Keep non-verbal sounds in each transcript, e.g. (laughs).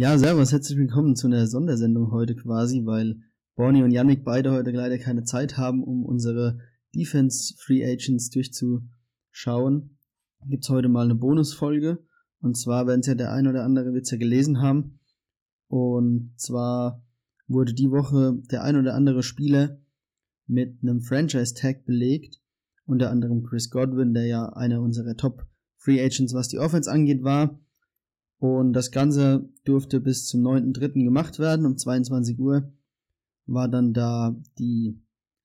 Ja, servus, herzlich willkommen zu einer Sondersendung heute quasi, weil Bonnie und Yannick beide heute leider keine Zeit haben, um unsere Defense Free Agents durchzuschauen. Gibt's heute mal eine Bonusfolge. Und zwar werden es ja der ein oder andere Witzer gelesen haben. Und zwar wurde die Woche der ein oder andere Spieler mit einem Franchise-Tag belegt. Unter anderem Chris Godwin, der ja einer unserer Top Free Agents, was die Offense angeht, war. Und das Ganze durfte bis zum 9.3. gemacht werden. Um 22 Uhr war dann da die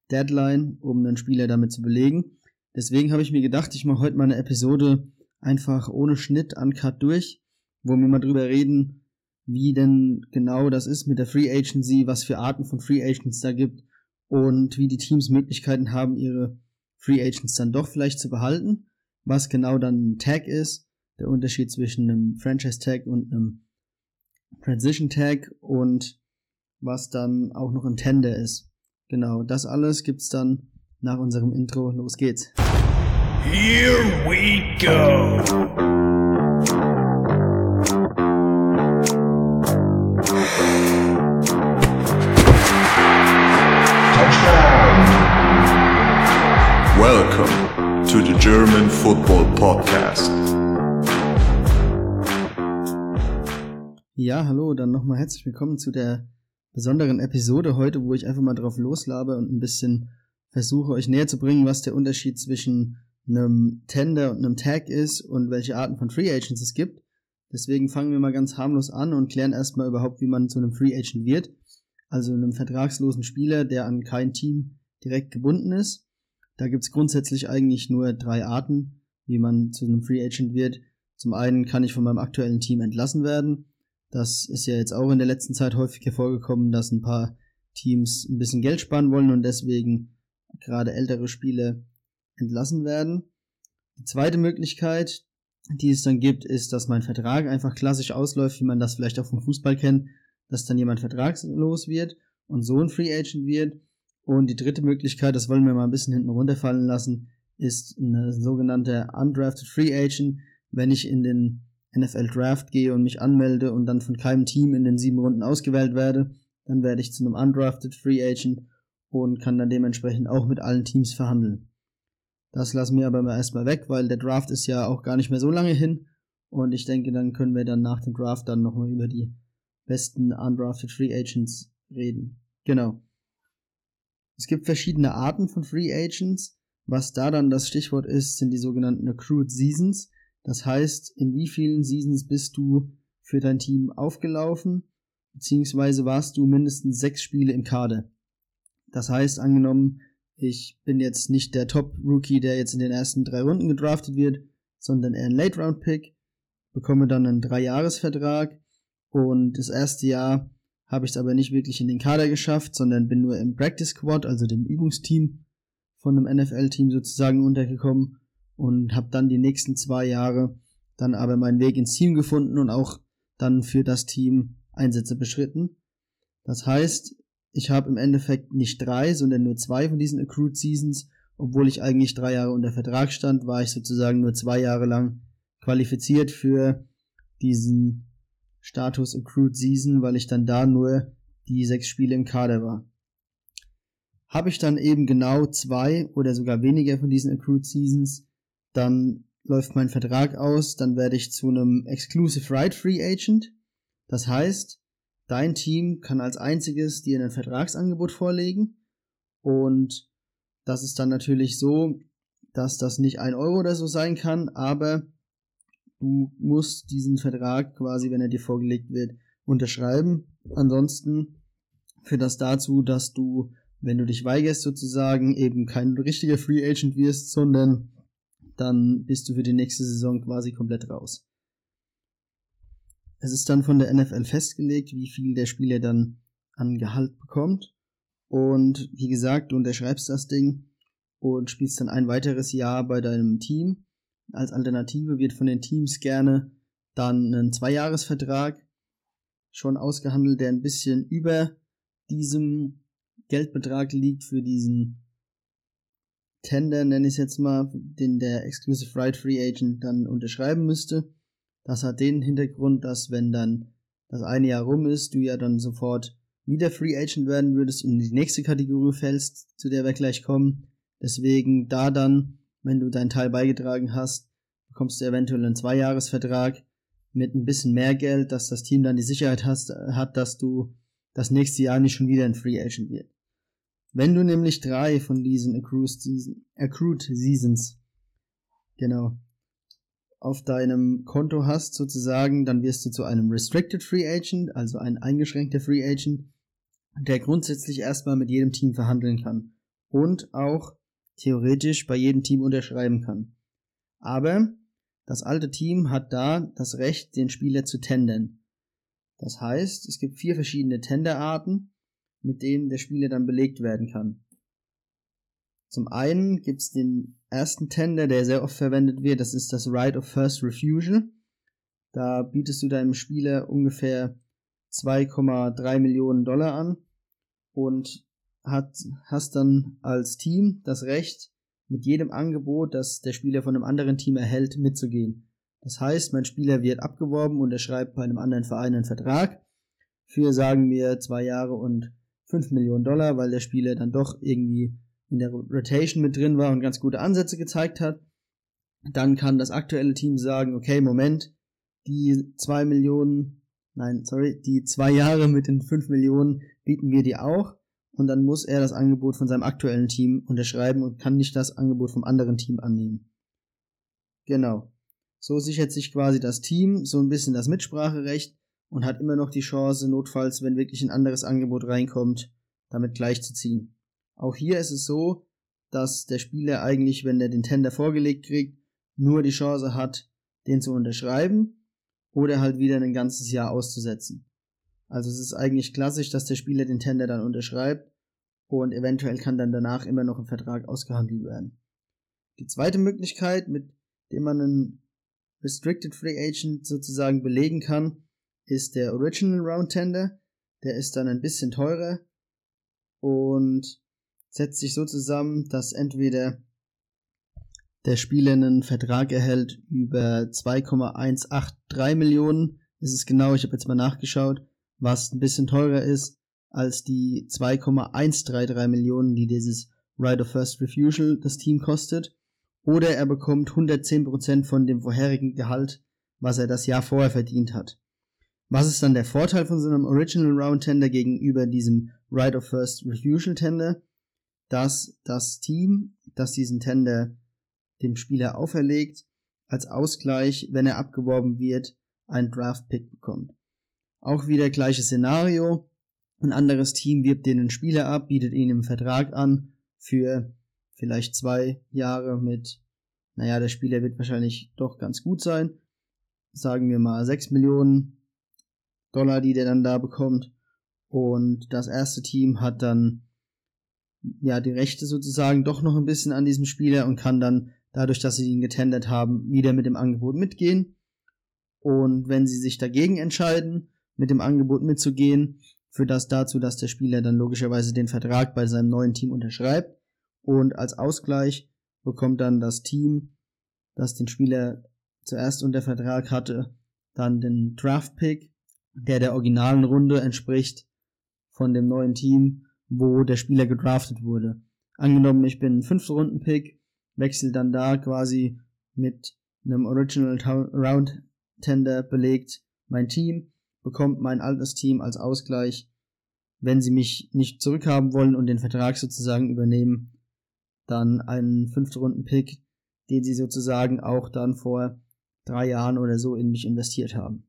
Deadline, um einen Spieler damit zu belegen. Deswegen habe ich mir gedacht, ich mache heute mal eine Episode einfach ohne Schnitt uncut durch, wo wir mal drüber reden, wie denn genau das ist mit der Free Agency, was für Arten von Free Agents da gibt und wie die Teams Möglichkeiten haben, ihre Free Agents dann doch vielleicht zu behalten, was genau dann ein Tag ist der Unterschied zwischen einem Franchise Tag und einem Transition Tag und was dann auch noch ein Tender ist. Genau, das alles gibt's dann nach unserem Intro. Los geht's. Here we go. Welcome to the German Football Podcast. Ja, hallo, dann nochmal herzlich willkommen zu der besonderen Episode heute, wo ich einfach mal drauf loslabe und ein bisschen versuche, euch näher zu bringen, was der Unterschied zwischen einem Tender und einem Tag ist und welche Arten von Free Agents es gibt. Deswegen fangen wir mal ganz harmlos an und klären erstmal überhaupt, wie man zu einem Free Agent wird. Also einem vertragslosen Spieler, der an kein Team direkt gebunden ist. Da gibt's grundsätzlich eigentlich nur drei Arten, wie man zu einem Free Agent wird. Zum einen kann ich von meinem aktuellen Team entlassen werden. Das ist ja jetzt auch in der letzten Zeit häufig hervorgekommen, dass ein paar Teams ein bisschen Geld sparen wollen und deswegen gerade ältere Spiele entlassen werden. Die zweite Möglichkeit, die es dann gibt, ist, dass mein Vertrag einfach klassisch ausläuft, wie man das vielleicht auch vom Fußball kennt, dass dann jemand vertragslos wird und so ein Free Agent wird. Und die dritte Möglichkeit, das wollen wir mal ein bisschen hinten runterfallen lassen, ist eine sogenannte Undrafted Free Agent. Wenn ich in den NFL Draft gehe und mich anmelde und dann von keinem Team in den sieben Runden ausgewählt werde, dann werde ich zu einem Undrafted Free Agent und kann dann dementsprechend auch mit allen Teams verhandeln. Das lassen wir aber mal erstmal weg, weil der Draft ist ja auch gar nicht mehr so lange hin und ich denke, dann können wir dann nach dem Draft dann nochmal über die besten Undrafted Free Agents reden. Genau. Es gibt verschiedene Arten von Free Agents. Was da dann das Stichwort ist, sind die sogenannten Accrued Seasons. Das heißt, in wie vielen Seasons bist du für dein Team aufgelaufen, beziehungsweise warst du mindestens sechs Spiele im Kader. Das heißt, angenommen, ich bin jetzt nicht der Top-Rookie, der jetzt in den ersten drei Runden gedraftet wird, sondern eher ein Late-Round-Pick, bekomme dann einen Dreijahresvertrag und das erste Jahr habe ich es aber nicht wirklich in den Kader geschafft, sondern bin nur im Practice Squad, also dem Übungsteam von einem NFL-Team sozusagen untergekommen und habe dann die nächsten zwei Jahre dann aber meinen Weg ins Team gefunden und auch dann für das Team Einsätze beschritten. Das heißt, ich habe im Endeffekt nicht drei, sondern nur zwei von diesen Accrued Seasons. Obwohl ich eigentlich drei Jahre unter Vertrag stand, war ich sozusagen nur zwei Jahre lang qualifiziert für diesen Status Accrued Season, weil ich dann da nur die sechs Spiele im Kader war. Habe ich dann eben genau zwei oder sogar weniger von diesen Accrued Seasons, dann läuft mein Vertrag aus, dann werde ich zu einem Exclusive Right Free Agent. Das heißt, dein Team kann als einziges dir ein Vertragsangebot vorlegen und das ist dann natürlich so, dass das nicht ein Euro oder so sein kann, aber du musst diesen Vertrag quasi, wenn er dir vorgelegt wird, unterschreiben. Ansonsten führt das dazu, dass du, wenn du dich weigerst sozusagen, eben kein richtiger Free Agent wirst, sondern dann bist du für die nächste Saison quasi komplett raus. Es ist dann von der NFL festgelegt, wie viel der Spieler dann an Gehalt bekommt. Und wie gesagt, du unterschreibst das Ding und spielst dann ein weiteres Jahr bei deinem Team. Als Alternative wird von den Teams gerne dann ein Zweijahresvertrag schon ausgehandelt, der ein bisschen über diesem Geldbetrag liegt für diesen Tender, nenne ich es jetzt mal, den der Exclusive Right Free Agent dann unterschreiben müsste. Das hat den Hintergrund, dass wenn dann das eine Jahr rum ist, du ja dann sofort wieder Free Agent werden würdest und in die nächste Kategorie fällst, zu der wir gleich kommen. Deswegen da dann, wenn du deinen Teil beigetragen hast, bekommst du eventuell einen Zweijahresvertrag mit ein bisschen mehr Geld, dass das Team dann die Sicherheit hast, hat, dass du das nächste Jahr nicht schon wieder ein Free Agent wird. Wenn du nämlich drei von diesen Accrued, Season, Accrued Seasons, genau, auf deinem Konto hast sozusagen, dann wirst du zu einem Restricted Free Agent, also ein eingeschränkter Free Agent, der grundsätzlich erstmal mit jedem Team verhandeln kann und auch theoretisch bei jedem Team unterschreiben kann. Aber das alte Team hat da das Recht, den Spieler zu tendern. Das heißt, es gibt vier verschiedene Tenderarten, mit denen der Spieler dann belegt werden kann. Zum einen gibt's den ersten Tender, der sehr oft verwendet wird, das ist das Right of First Refusal. Da bietest du deinem Spieler ungefähr 2,3 Millionen Dollar an und hat, hast dann als Team das Recht, mit jedem Angebot, das der Spieler von einem anderen Team erhält, mitzugehen. Das heißt, mein Spieler wird abgeworben und er schreibt bei einem anderen Verein einen Vertrag für, sagen wir, zwei Jahre und fünf Millionen Dollar, weil der Spieler dann doch irgendwie in der Rotation mit drin war und ganz gute Ansätze gezeigt hat. Dann kann das aktuelle Team sagen, okay, Moment, die zwei Millionen, nein, sorry, die zwei Jahre mit den fünf Millionen bieten wir dir auch und dann muss er das Angebot von seinem aktuellen Team unterschreiben und kann nicht das Angebot vom anderen Team annehmen. Genau. So sichert sich quasi das Team so ein bisschen das Mitspracherecht und hat immer noch die Chance, notfalls, wenn wirklich ein anderes Angebot reinkommt, damit gleichzuziehen. Auch hier ist es so, dass der Spieler eigentlich, wenn er den Tender vorgelegt kriegt, nur die Chance hat, den zu unterschreiben oder halt wieder ein ganzes Jahr auszusetzen. Also es ist eigentlich klassisch, dass der Spieler den Tender dann unterschreibt und eventuell kann dann danach immer noch ein Vertrag ausgehandelt werden. Die zweite Möglichkeit, mit dem man einen Restricted Free Agent sozusagen belegen kann, ist der Original Round Tender. Der ist dann ein bisschen teurer und setzt sich so zusammen, dass entweder der Spieler einen Vertrag erhält über 2,183 Millionen, ist es genau, ich habe jetzt mal nachgeschaut, was ein bisschen teurer ist als die 2,133 Millionen, die dieses Right of First Refusal das Team kostet. Oder er bekommt 110% von dem vorherigen Gehalt, was er das Jahr vorher verdient hat. Was ist dann der Vorteil von so einem Original Round Tender gegenüber diesem Right of First Refusal Tender? Dass das Team, das diesen Tender dem Spieler auferlegt, als Ausgleich, wenn er abgeworben wird, einen Draft Pick bekommt. Auch wieder gleiches Szenario. Ein anderes Team wirbt den Spieler ab, bietet ihn im Vertrag an für vielleicht zwei Jahre mit, naja, der Spieler wird wahrscheinlich doch ganz gut sein. Sagen wir mal sechs Millionen Dollar, die der dann da bekommt. Und das erste Team hat dann ja die Rechte sozusagen doch noch ein bisschen an diesem Spieler und kann dann dadurch, dass sie ihn getendert haben, wieder mit dem Angebot mitgehen. Und wenn sie sich dagegen entscheiden, mit dem Angebot mitzugehen, führt das dazu, dass der Spieler dann logischerweise den Vertrag bei seinem neuen Team unterschreibt und als Ausgleich bekommt dann das Team, das den Spieler zuerst unter Vertrag hatte, dann den Draft Pick, der der originalen Runde entspricht von dem neuen Team, wo der Spieler gedraftet wurde. Angenommen, ich bin ein fünfte Runden Pick, wechsel dann da quasi mit einem Original Round Tender belegt mein Team bekommt mein altes Team als Ausgleich, wenn sie mich nicht zurückhaben wollen und den Vertrag sozusagen übernehmen, dann einen fünfte Runden Pick, den sie sozusagen auch dann vor drei Jahren oder so in mich investiert haben.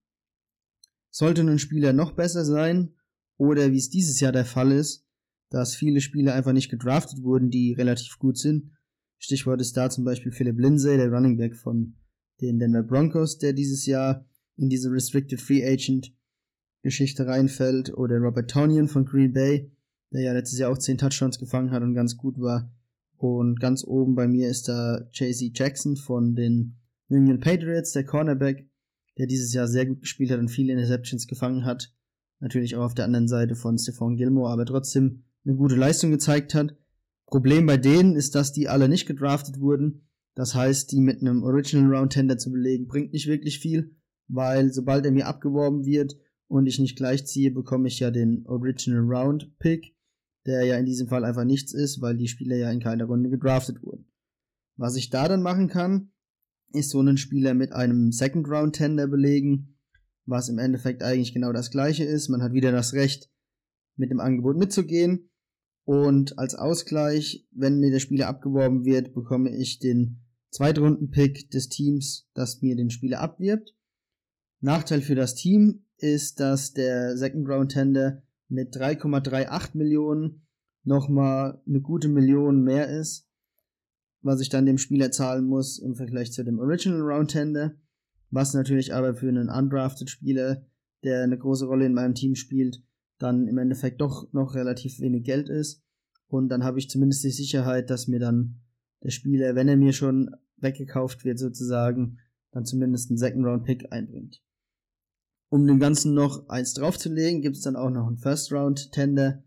Sollte ein Spieler noch besser sein, oder wie es dieses Jahr der Fall ist, dass viele Spieler einfach nicht gedraftet wurden, die relativ gut sind. Stichwort ist da zum Beispiel Philip Lindsay, der Running Back von den Denver Broncos, der dieses Jahr in diese Restricted Free Agent Geschichte reinfällt, oder Robert Tonyan von Green Bay, der ja letztes Jahr auch 10 Touchdowns gefangen hat und ganz gut war. Und ganz oben bei mir ist da JC Jackson von den New England Patriots, der Cornerback, der dieses Jahr sehr gut gespielt hat und viele Interceptions gefangen hat. Natürlich auch auf der anderen Seite von Stephon Gilmore, aber trotzdem eine gute Leistung gezeigt hat. Problem bei denen ist, dass die alle nicht gedraftet wurden. Das heißt, die mit einem Original Round Tender zu belegen, bringt nicht wirklich viel, weil sobald er mir abgeworben wird und ich nicht gleich ziehe, bekomme ich ja den Original Round Pick, der ja in diesem Fall einfach nichts ist, weil die Spieler ja in keiner Runde gedraftet wurden. Was ich da dann machen kann, ist so einen Spieler mit einem Second Round Tender belegen, was im Endeffekt eigentlich genau das gleiche ist. Man hat wieder das Recht, mit dem Angebot mitzugehen. Und als Ausgleich, wenn mir der Spieler abgeworben wird, bekomme ich den Zweitrunden-Pick des Teams, das mir den Spieler abwirbt. Nachteil für das Team ist, dass der Second Round Tender mit 3,38 Millionen nochmal eine gute Million mehr ist, was ich dann dem Spieler zahlen muss im Vergleich zu dem Original Round Tender, was natürlich aber für einen undrafted Spieler, der eine große Rolle in meinem Team spielt, dann im Endeffekt doch noch relativ wenig Geld ist. Und dann habe ich zumindest die Sicherheit, dass mir dann der Spieler, wenn er mir schon weggekauft wird sozusagen, dann zumindest einen Second Round Pick einbringt. Um dem Ganzen noch eins draufzulegen, gibt es dann auch noch einen First Round Tender,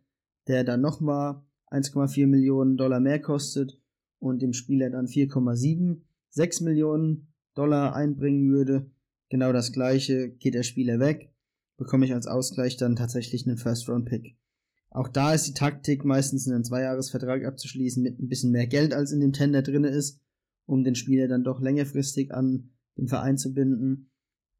der dann nochmal 1,4 Millionen Dollar mehr kostet und dem Spieler dann 4,76 Millionen Dollar einbringen würde. Genau das gleiche geht der Spieler weg, bekomme ich als Ausgleich dann tatsächlich einen First Round Pick. Auch da ist die Taktik meistens einen Zweijahresvertrag abzuschließen mit ein bisschen mehr Geld als in dem Tender drinne ist, um den Spieler dann doch längerfristig an den Verein zu binden.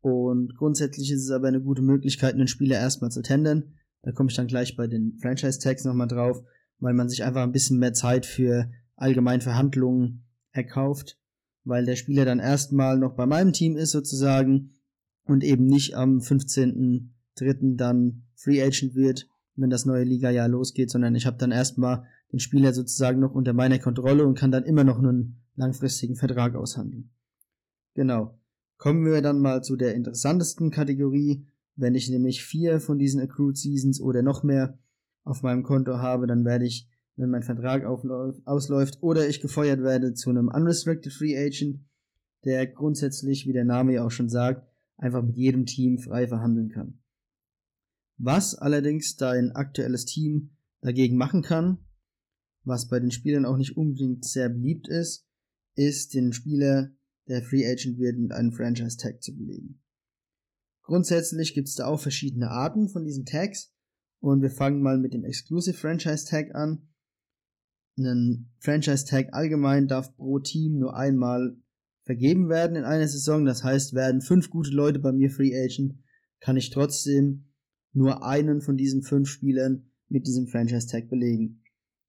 Und grundsätzlich ist es aber eine gute Möglichkeit, einen Spieler erstmal zu tendern. Da komme ich dann gleich bei den Franchise Tags nochmal drauf, weil man sich einfach ein bisschen mehr Zeit für allgemein Verhandlungen erkauft, weil der Spieler dann erstmal noch bei meinem Team ist sozusagen und eben nicht am 15.3. dann Free Agent wird, wenn das neue Liga-Jahr losgeht, sondern ich habe dann erstmal den Spieler sozusagen noch unter meiner Kontrolle und kann dann immer noch einen langfristigen Vertrag aushandeln. Genau. Kommen wir dann mal zu der interessantesten Kategorie. Wenn ich nämlich vier von diesen Accrued Seasons oder noch mehr auf meinem Konto habe, dann werde ich, wenn mein Vertrag ausläuft oder ich gefeuert werde, zu einem Unrestricted Free Agent, der grundsätzlich, wie der Name ja auch schon sagt, einfach mit jedem Team frei verhandeln kann. Was allerdings dein aktuelles Team dagegen machen kann, was bei den Spielern auch nicht unbedingt sehr beliebt ist, ist den Spieler der Free Agent wird, mit einem Franchise Tag zu belegen. Grundsätzlich gibt es da auch verschiedene Arten von diesen Tags und wir fangen mal mit dem Exclusive Franchise Tag an. Ein Franchise Tag allgemein darf pro Team nur einmal vergeben werden in einer Saison. Das heißt, werden fünf gute Leute bei mir Free Agent, kann ich trotzdem nur einen von diesen fünf Spielern mit diesem Franchise Tag belegen.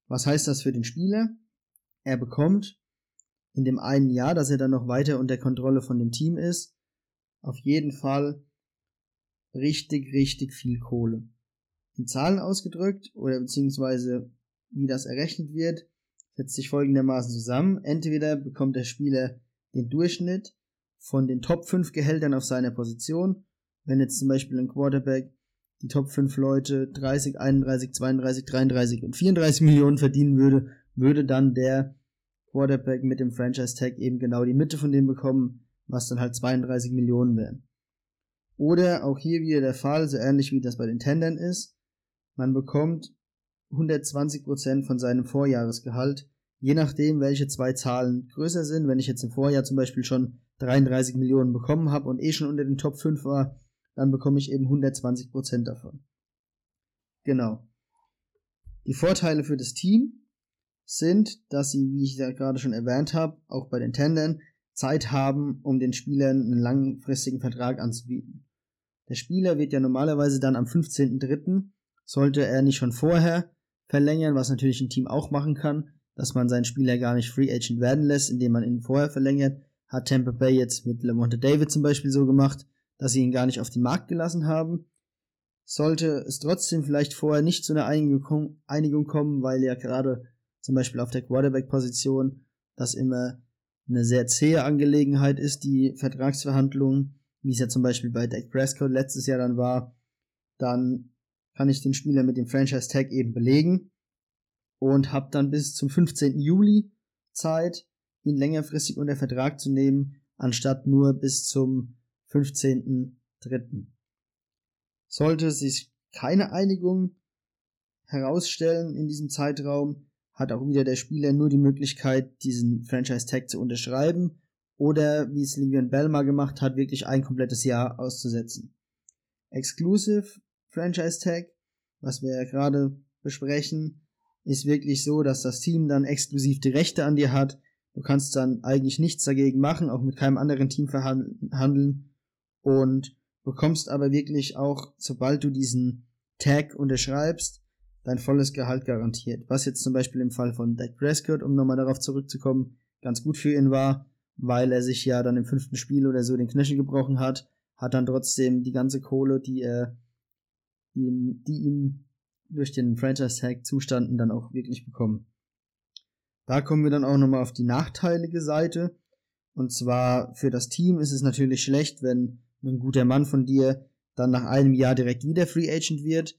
Was heißt das für den Spieler? Er bekommt in dem einen Jahr, dass er dann noch weiter unter Kontrolle von dem Team ist, auf jeden Fall richtig, richtig viel Kohle. In Zahlen ausgedrückt oder beziehungsweise wie das errechnet wird, setzt sich folgendermaßen zusammen. Entweder bekommt der Spieler den Durchschnitt von den Top 5 Gehältern auf seiner Position. Wenn jetzt zum Beispiel ein Quarterback die Top 5 Leute 30, 31, 32, 33 und 34 Millionen verdienen würde, würde dann der Quarterback mit dem Franchise Tag eben genau die Mitte von dem bekommen, was dann halt 32 Millionen wären. Oder auch hier wieder der Fall, so ähnlich wie das bei den Tendern ist, man bekommt 120% von seinem Vorjahresgehalt, je nachdem, welche zwei Zahlen größer sind. Wenn ich jetzt im Vorjahr zum Beispiel schon 33 Millionen bekommen habe und eh schon unter den Top 5 war, dann bekomme ich eben 120% davon. Genau. Die Vorteile für das Team sind, dass sie, wie ich ja gerade schon erwähnt habe, auch bei den Tendern Zeit haben, um den Spielern einen langfristigen Vertrag anzubieten. Der Spieler wird ja normalerweise dann am 15.03., sollte er nicht schon vorher verlängern, was natürlich ein Team auch machen kann, dass man seinen Spieler gar nicht Free Agent werden lässt, indem man ihn vorher verlängert, hat Tampa Bay jetzt mit Lamonte David zum Beispiel so gemacht, dass sie ihn gar nicht auf den Markt gelassen haben. Sollte es trotzdem vielleicht vorher nicht zu einer Einigung kommen, weil ja gerade zum Beispiel auf der Quarterback-Position, das immer eine sehr zähe Angelegenheit ist, die Vertragsverhandlungen, wie es ja zum Beispiel bei Dak Prescott letztes Jahr dann war, dann kann ich den Spieler mit dem Franchise-Tag eben belegen und habe dann bis zum 15. Juli Zeit, ihn längerfristig unter Vertrag zu nehmen, anstatt nur bis zum 15.3. Sollte sich keine Einigung herausstellen in diesem Zeitraum, hat auch wieder der Spieler nur die Möglichkeit, diesen Franchise-Tag zu unterschreiben oder, wie es Livian Bell mal gemacht hat, wirklich ein komplettes Jahr auszusetzen. Exclusive Franchise Tag, was wir ja gerade besprechen, ist wirklich so, dass das Team dann exklusiv die Rechte an dir hat. Du kannst dann eigentlich nichts dagegen machen, auch mit keinem anderen Team verhandeln und bekommst aber wirklich auch, sobald du diesen Tag unterschreibst, dein volles Gehalt garantiert. Was jetzt zum Beispiel im Fall von Dak Prescott, um nochmal darauf zurückzukommen, ganz gut für ihn war, weil er sich ja dann im fünften Spiel oder so den Knöchel gebrochen hat, hat dann trotzdem die ganze Kohle, die er, die, die ihm durch den Franchise Tag zustanden, dann auch wirklich bekommen. Da kommen wir dann auch nochmal auf die nachteilige Seite. Und zwar für das Team ist es natürlich schlecht, wenn ein guter Mann von dir dann nach einem Jahr direkt wieder Free Agent wird.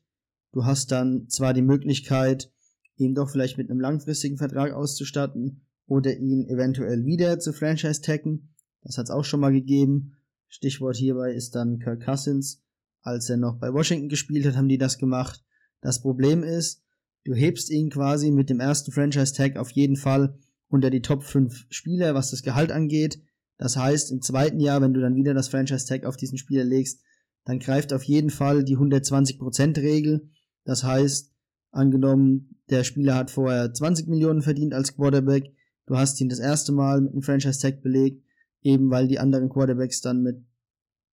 Du hast dann zwar die Möglichkeit, ihn doch vielleicht mit einem langfristigen Vertrag auszustatten oder ihn eventuell wieder zu Franchise taggen. Das hat es auch schon mal gegeben. Stichwort hierbei ist dann Kirk Cousins. Als er noch bei Washington gespielt hat, haben die das gemacht. Das Problem ist, du hebst ihn quasi mit dem ersten Franchise Tag auf jeden Fall unter die Top 5 Spieler, was das Gehalt angeht. Das heißt, im zweiten Jahr, wenn du dann wieder das Franchise Tag auf diesen Spieler legst, dann greift auf jeden Fall die 120% Regel. Das heißt, angenommen, der Spieler hat vorher 20 Millionen verdient als Quarterback, du hast ihn das erste Mal mit einem Franchise Tag belegt, eben weil die anderen Quarterbacks dann mit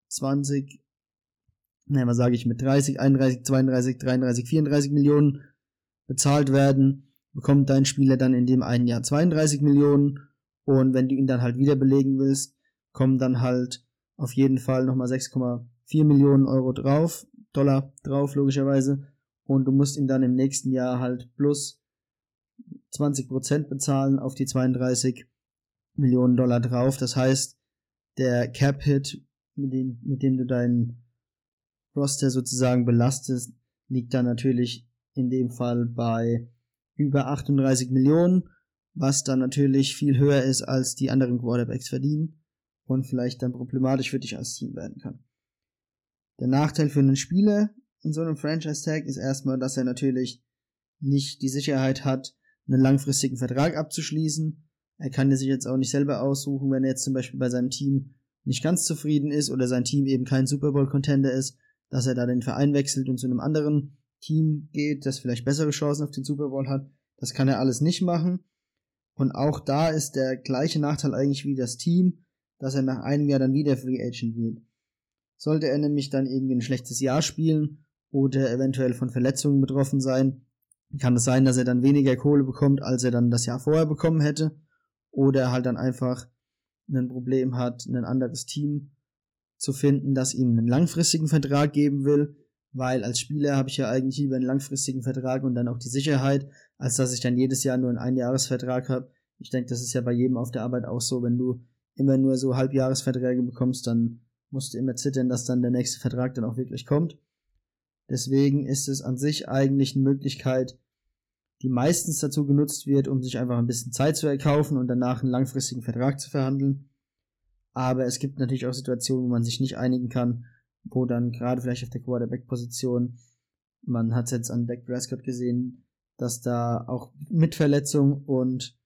20, nein, was sage ich, mit 30, 31, 32, 33, 34 Millionen bezahlt werden, bekommt dein Spieler dann in dem einen Jahr 32 Millionen und wenn du ihn dann halt wieder belegen willst, kommen dann halt auf jeden Fall nochmal 6,4 Millionen Euro drauf, Dollar drauf, logischerweise. Und du musst ihn dann im nächsten Jahr halt plus 20% bezahlen auf die 32 Millionen Dollar drauf. Das heißt, der Cap-Hit, mit dem, mit dem du deinen Roster sozusagen belastest, liegt dann natürlich in dem Fall bei über 38 Millionen, was dann natürlich viel höher ist, als die anderen Quarterbacks verdienen und vielleicht dann problematisch für dich als Team werden kann. Der Nachteil für einen Spieler in so einem Franchise-Tag ist erstmal, dass er natürlich nicht die Sicherheit hat, einen langfristigen Vertrag abzuschließen. Er kann sich jetzt auch nicht selber aussuchen, wenn er jetzt zum Beispiel bei seinem Team nicht ganz zufrieden ist oder sein Team eben kein Super Bowl-Contender ist, dass er da den Verein wechselt und zu einem anderen Team geht, das vielleicht bessere Chancen auf den Super Bowl hat. Das kann er alles nicht machen. Und auch da ist der gleiche Nachteil eigentlich wie das Team, dass er nach einem Jahr dann wieder Free Agent wird. Sollte er nämlich dann irgendwie ein schlechtes Jahr spielen oder eventuell von Verletzungen betroffen sein, kann es sein, dass er dann weniger Kohle bekommt, als er dann das Jahr vorher bekommen hätte. Oder halt dann einfach ein Problem hat, ein anderes Team zu finden, das ihm einen langfristigen Vertrag geben will, weil als Spieler habe ich ja eigentlich lieber einen langfristigen Vertrag und dann auch die Sicherheit, als dass ich dann jedes Jahr nur einen Einjahresvertrag habe. Ich denke, das ist ja bei jedem auf der Arbeit auch so, wenn du immer nur so Halbjahresverträge bekommst, dann musst du immer zittern, dass dann der nächste Vertrag dann auch wirklich kommt. Deswegen ist es an sich eigentlich eine Möglichkeit, die meistens dazu genutzt wird, um sich einfach ein bisschen Zeit zu erkaufen und danach einen langfristigen Vertrag zu verhandeln. Aber es gibt natürlich auch Situationen, wo man sich nicht einigen kann, wo dann gerade vielleicht auf der Quarterback-Position, man hat es jetzt an Dak Prescott gesehen, dass da auch mit Verletzung und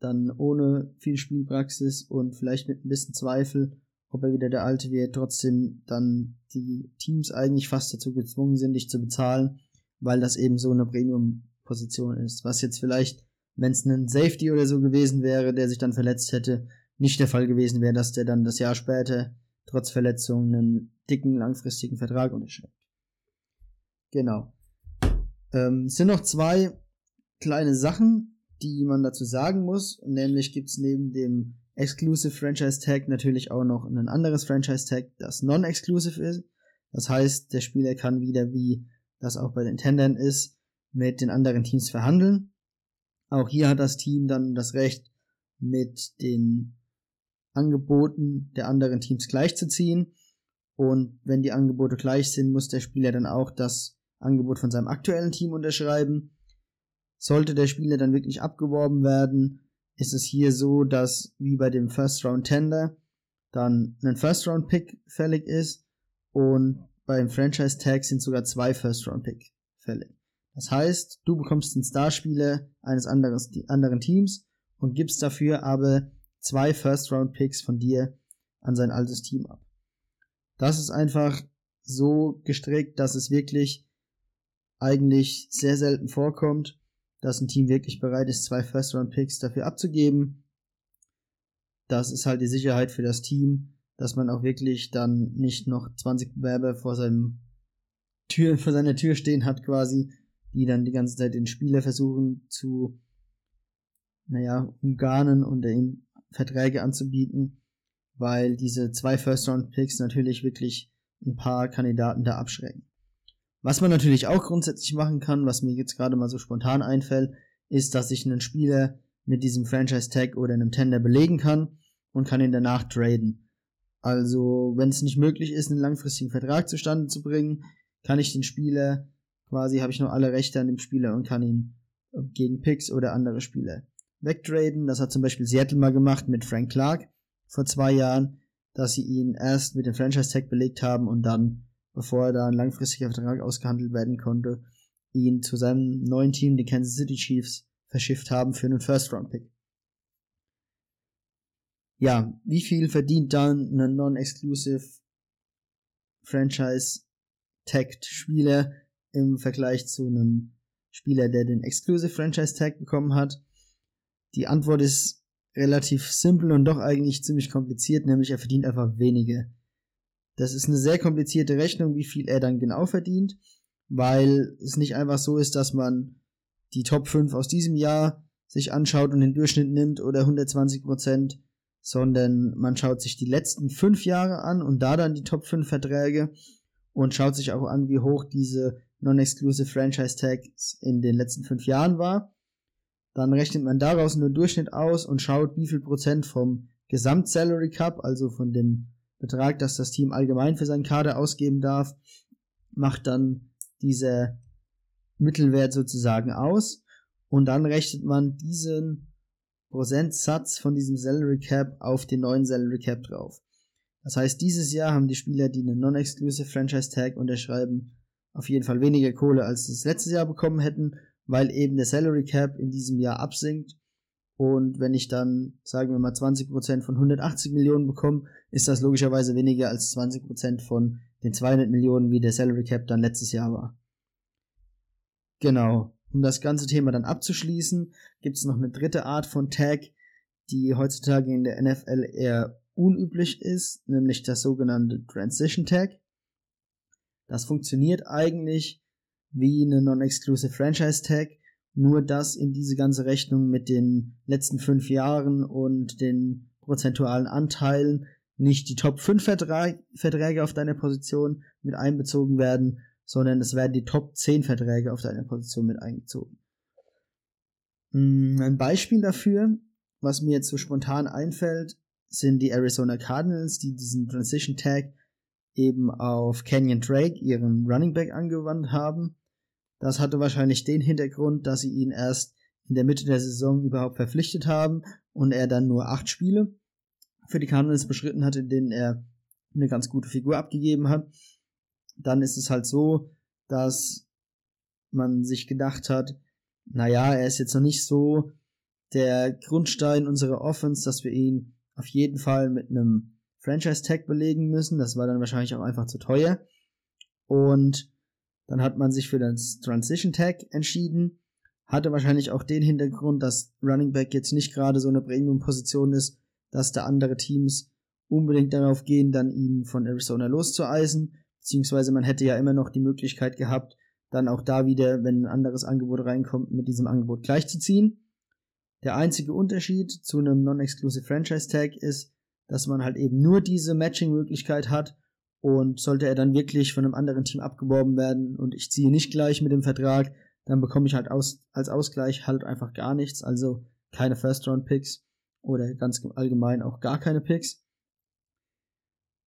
dann ohne viel Spielpraxis und vielleicht mit ein bisschen Zweifel ob er wieder der Alte wird, trotzdem dann die Teams eigentlich fast dazu gezwungen sind, dich zu bezahlen, weil das eben so eine Premium-Position ist. Was jetzt vielleicht, wenn es ein Safety oder so gewesen wäre, der sich dann verletzt hätte, nicht der Fall gewesen wäre, dass der dann das Jahr später trotz Verletzung einen dicken, langfristigen Vertrag unterschreibt. Genau. Ähm, es sind noch zwei kleine Sachen, die man dazu sagen muss. Nämlich gibt's neben dem Exclusive Franchise Tag natürlich auch noch ein anderes Franchise Tag, das non-exclusive ist. Das heißt, der Spieler kann wieder, wie das auch bei den Tendern ist, mit den anderen Teams verhandeln. Auch hier hat das Team dann das Recht, mit den Angeboten der anderen Teams gleichzuziehen. Und wenn die Angebote gleich sind, muss der Spieler dann auch das Angebot von seinem aktuellen Team unterschreiben. Sollte der Spieler dann wirklich abgeworben werden, ist es hier so, dass wie bei dem First Round Tender dann ein First Round Pick fällig ist und beim Franchise Tag sind sogar zwei First Round Pick fällig. Das heißt, du bekommst den Starspieler eines anderes, anderen Teams und gibst dafür aber zwei First Round Picks von dir an sein altes Team ab. Das ist einfach so gestrickt, dass es wirklich eigentlich sehr selten vorkommt, dass ein Team wirklich bereit ist, zwei First-Round-Picks dafür abzugeben. Das ist halt die Sicherheit für das Team, dass man auch wirklich dann nicht noch 20 Bewerber vor seinem Tür, (laughs) vor seiner Tür stehen hat quasi, die dann die ganze Zeit den Spieler versuchen zu, naja, umgarnen und ihm Verträge anzubieten, weil diese zwei First-Round-Picks natürlich wirklich ein paar Kandidaten da abschrecken. Was man natürlich auch grundsätzlich machen kann, was mir jetzt gerade mal so spontan einfällt, ist, dass ich einen Spieler mit diesem Franchise-Tag oder einem Tender belegen kann und kann ihn danach traden. Also, wenn es nicht möglich ist, einen langfristigen Vertrag zustande zu bringen, kann ich den Spieler, quasi habe ich noch alle Rechte an dem Spieler und kann ihn gegen Picks oder andere Spieler wegtraden. Das hat zum Beispiel Seattle mal gemacht mit Frank Clark vor zwei Jahren, dass sie ihn erst mit dem Franchise-Tag belegt haben und dann bevor da ein langfristiger Vertrag ausgehandelt werden konnte, ihn zu seinem neuen Team, die Kansas City Chiefs, verschifft haben für einen First-Round-Pick. Ja, wie viel verdient dann ein non-exclusive Franchise-Tagged-Spieler im Vergleich zu einem Spieler, der den Exclusive Franchise Tag bekommen hat? Die Antwort ist relativ simpel und doch eigentlich ziemlich kompliziert, nämlich er verdient einfach weniger. Das ist eine sehr komplizierte Rechnung, wie viel er dann genau verdient, weil es nicht einfach so ist, dass man die Top 5 aus diesem Jahr sich anschaut und den Durchschnitt nimmt oder 120 Prozent, sondern man schaut sich die letzten fünf Jahre an und da dann die Top 5 Verträge und schaut sich auch an, wie hoch diese Non-Exclusive Franchise Tags in den letzten fünf Jahren war. Dann rechnet man daraus einen Durchschnitt aus und schaut, wie viel Prozent vom Gesamt-Salary Cup, also von dem Betrag, das das Team allgemein für seinen Kader ausgeben darf, macht dann dieser Mittelwert sozusagen aus und dann rechnet man diesen Prozentsatz von diesem Salary Cap auf den neuen Salary Cap drauf. Das heißt, dieses Jahr haben die Spieler, die einen Non-Exclusive Franchise Tag unterschreiben, auf jeden Fall weniger Kohle, als sie es letztes Jahr bekommen hätten, weil eben der Salary Cap in diesem Jahr absinkt und wenn ich dann, sagen wir mal, 20% von 180 Millionen bekomme, ist das logischerweise weniger als 20% von den 200 Millionen, wie der Salary Cap dann letztes Jahr war. Genau. Um das ganze Thema dann abzuschließen, gibt es noch eine dritte Art von Tag, die heutzutage in der NFL eher unüblich ist, nämlich das sogenannte Transition Tag. Das funktioniert eigentlich wie eine Non-Exclusive Franchise Tag, nur dass in diese ganze Rechnung mit den letzten fünf Jahren und den prozentualen Anteilen nicht die Top 5 Verträge auf deiner Position mit einbezogen werden, sondern es werden die Top 10 Verträge auf deiner Position mit eingezogen. Mm, ein Beispiel dafür, was mir jetzt so spontan einfällt, sind die Arizona Cardinals, die diesen Transition Tag eben auf Canyon Drake, ihren Running Back, angewandt haben. Das hatte wahrscheinlich den Hintergrund, dass sie ihn erst in der Mitte der Saison überhaupt verpflichtet haben und er dann nur acht Spiele für die Cardinals beschritten hatte, in denen er eine ganz gute Figur abgegeben hat. Dann ist es halt so, dass man sich gedacht hat, naja, er ist jetzt noch nicht so der Grundstein unserer Offense, dass wir ihn auf jeden Fall mit einem Franchise-Tag belegen müssen. Das war dann wahrscheinlich auch einfach zu teuer. Und dann hat man sich für das Transition Tag entschieden. Hatte wahrscheinlich auch den Hintergrund, dass Running Back jetzt nicht gerade so eine Premium-Position ist, dass da andere Teams unbedingt darauf gehen, dann ihn von Arizona loszueisen. Beziehungsweise man hätte ja immer noch die Möglichkeit gehabt, dann auch da wieder, wenn ein anderes Angebot reinkommt, mit diesem Angebot gleichzuziehen. Der einzige Unterschied zu einem Non-Exclusive Franchise Tag ist, dass man halt eben nur diese Matching-Möglichkeit hat und sollte er dann wirklich von einem anderen Team abgeworben werden und ich ziehe nicht gleich mit dem Vertrag, dann bekomme ich halt aus, als Ausgleich halt einfach gar nichts, also keine First-Round-Picks oder ganz allgemein auch gar keine Picks.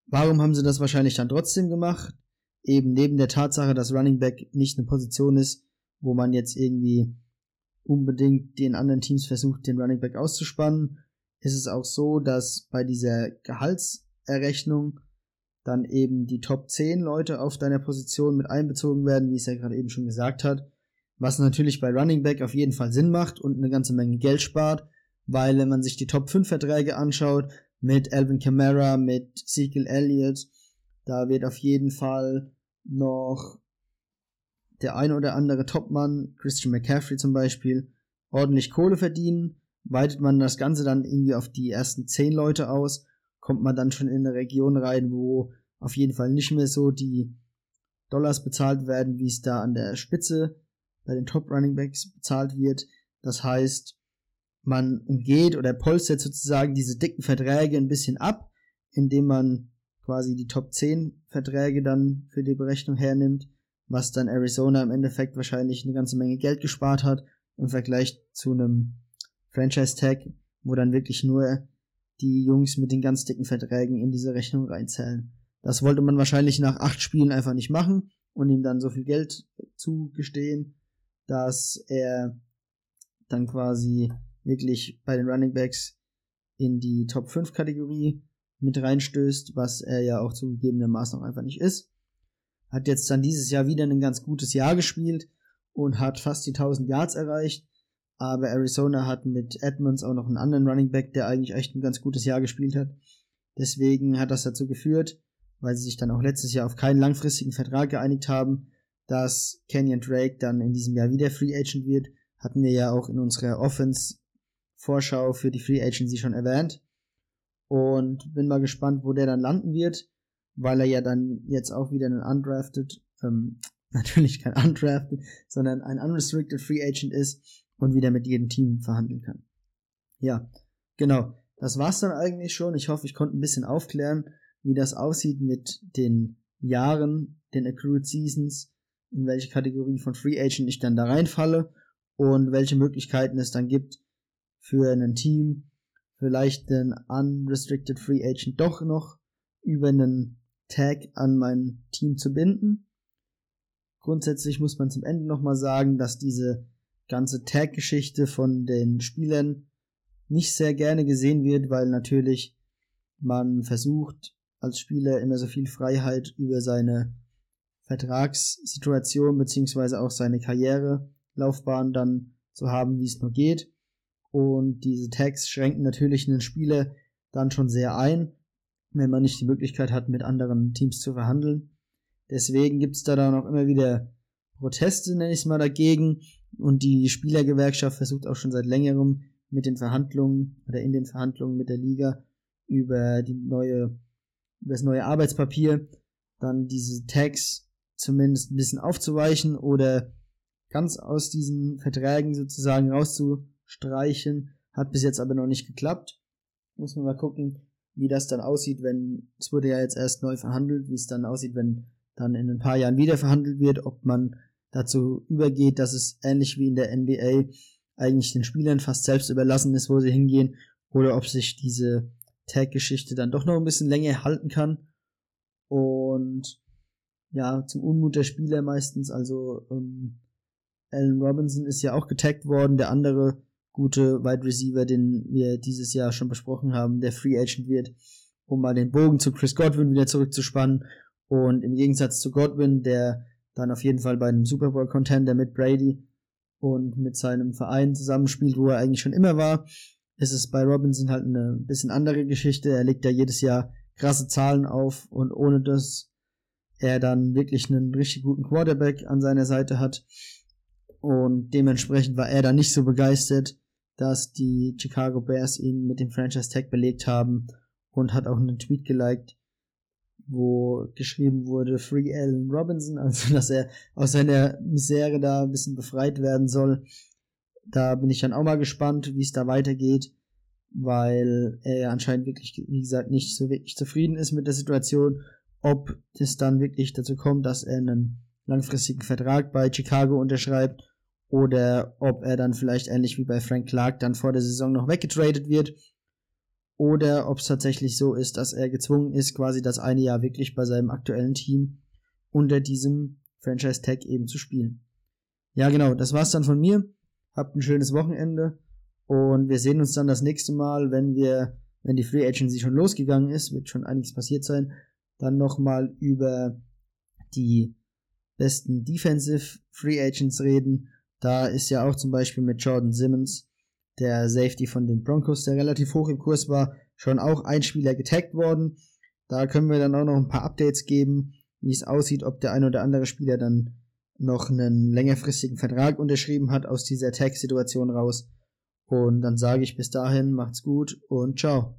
Warum haben sie das wahrscheinlich dann trotzdem gemacht? Eben neben der Tatsache, dass Running Back nicht eine Position ist, wo man jetzt irgendwie unbedingt den anderen Teams versucht, den Running Back auszuspannen, ist es auch so, dass bei dieser Gehaltserrechnung dann eben die Top 10 Leute auf deiner Position mit einbezogen werden, wie es ja gerade eben schon gesagt hat. Was natürlich bei Running Back auf jeden Fall Sinn macht und eine ganze Menge Geld spart, weil wenn man sich die Top 5 Verträge anschaut, mit Alvin Kamara, mit Ezekiel Elliott Da wird auf jeden Fall noch der ein oder andere Topmann, Christian McCaffrey zum Beispiel, ordentlich Kohle verdienen. Weitet man das Ganze dann irgendwie auf die ersten zehn Leute aus, kommt man dann schon in eine Region rein, wo auf jeden Fall nicht mehr so die Dollars bezahlt werden, wie es da an der Spitze bei den Top Running Backs bezahlt wird. Das heißt, man umgeht oder polstert sozusagen diese dicken Verträge ein bisschen ab, indem man quasi die Top 10 Verträge dann für die Berechnung hernimmt, was dann Arizona im Endeffekt wahrscheinlich eine ganze Menge Geld gespart hat im Vergleich zu einem Franchise Tag, wo dann wirklich nur die Jungs mit den ganz dicken Verträgen in diese Rechnung reinzählen. Das wollte man wahrscheinlich nach acht Spielen einfach nicht machen und ihm dann so viel Geld zugestehen, dass er dann quasi wirklich bei den Running Backs in die Top 5 Kategorie mit reinstößt, was er ja auch zugegebenermaßen noch einfach nicht ist. Hat jetzt dann dieses Jahr wieder ein ganz gutes Jahr gespielt und hat fast die 1000 Yards erreicht. Aber Arizona hat mit Edmonds auch noch einen anderen Running Back, der eigentlich echt ein ganz gutes Jahr gespielt hat. Deswegen hat das dazu geführt, weil sie sich dann auch letztes Jahr auf keinen langfristigen Vertrag geeinigt haben, dass Kenyon Drake dann in diesem Jahr wieder Free Agent wird. Hatten wir ja auch in unserer Offense Vorschau für die Free Agency schon erwähnt. Und bin mal gespannt, wo der dann landen wird, weil er ja dann jetzt auch wieder einen undrafted, ähm, (laughs) natürlich kein undrafted, sondern ein unrestricted Free Agent ist und wieder mit jedem Team verhandeln kann. Ja, genau. Das war's dann eigentlich schon. Ich hoffe, ich konnte ein bisschen aufklären, wie das aussieht mit den Jahren, den Accrued Seasons, in welche Kategorie von Free Agent ich dann da reinfalle und welche Möglichkeiten es dann gibt, für ein Team vielleicht den Unrestricted Free Agent doch noch über einen Tag an mein Team zu binden. Grundsätzlich muss man zum Ende nochmal sagen, dass diese ganze Tag-Geschichte von den Spielern nicht sehr gerne gesehen wird, weil natürlich man versucht, als Spieler immer so viel Freiheit über seine Vertragssituation beziehungsweise auch seine Karrierelaufbahn dann zu haben, wie es nur geht. Und diese Tags schränken natürlich einen Spieler dann schon sehr ein, wenn man nicht die Möglichkeit hat, mit anderen Teams zu verhandeln. Deswegen gibt es da dann auch immer wieder Proteste, nenne ich es mal, dagegen. Und die Spielergewerkschaft versucht auch schon seit längerem mit den Verhandlungen oder in den Verhandlungen mit der Liga über die neue, über das neue Arbeitspapier dann diese Tags zumindest ein bisschen aufzuweichen oder ganz aus diesen Verträgen sozusagen rauszu streichen. Hat bis jetzt aber noch nicht geklappt. Muss man mal gucken, wie das dann aussieht, wenn, es wurde ja jetzt erst neu verhandelt, wie es dann aussieht, wenn dann in ein paar Jahren wieder verhandelt wird, ob man dazu übergeht, dass es ähnlich wie in der NBA eigentlich den Spielern fast selbst überlassen ist, wo sie hingehen, oder ob sich diese Tag-Geschichte dann doch noch ein bisschen länger halten kann. Und ja, zum Unmut der Spieler meistens, also ähm, Allen Robinson ist ja auch getaggt worden, der andere gute Wide Receiver, den wir dieses Jahr schon besprochen haben, der Free Agent wird, um mal den Bogen zu Chris Godwin wieder zurückzuspannen. Und im Gegensatz zu Godwin, der dann auf jeden Fall bei einem Super Bowl Contender mit Brady und mit seinem Verein zusammenspielt, wo er eigentlich schon immer war, ist es bei Robinson halt eine bisschen andere Geschichte. Er legt ja jedes Jahr krasse Zahlen auf und ohne dass er dann wirklich einen richtig guten Quarterback an seiner Seite hat. Und dementsprechend war er dann nicht so begeistert dass die Chicago Bears ihn mit dem Franchise Tag belegt haben und hat auch einen Tweet geliked, wo geschrieben wurde Free Allen Robinson, also (laughs) dass er aus seiner Misere da ein bisschen befreit werden soll. Da bin ich dann auch mal gespannt, wie es da weitergeht, weil er ja anscheinend wirklich, wie gesagt, nicht so wirklich zufrieden ist mit der Situation, ob es dann wirklich dazu kommt, dass er einen langfristigen Vertrag bei Chicago unterschreibt oder ob er dann vielleicht ähnlich wie bei Frank Clark dann vor der Saison noch weggetradet wird oder ob es tatsächlich so ist, dass er gezwungen ist, quasi das eine Jahr wirklich bei seinem aktuellen Team unter diesem Franchise Tag eben zu spielen. Ja, genau, das war's dann von mir. Habt ein schönes Wochenende und wir sehen uns dann das nächste Mal, wenn wir, wenn die Free Agency schon losgegangen ist, wird schon einiges passiert sein, dann nochmal über die besten Defensive Free Agents reden da ist ja auch zum Beispiel mit Jordan Simmons, der Safety von den Broncos, der relativ hoch im Kurs war, schon auch ein Spieler getaggt worden. Da können wir dann auch noch ein paar Updates geben, wie es aussieht, ob der ein oder andere Spieler dann noch einen längerfristigen Vertrag unterschrieben hat aus dieser Tag-Situation raus. Und dann sage ich bis dahin, macht's gut und ciao.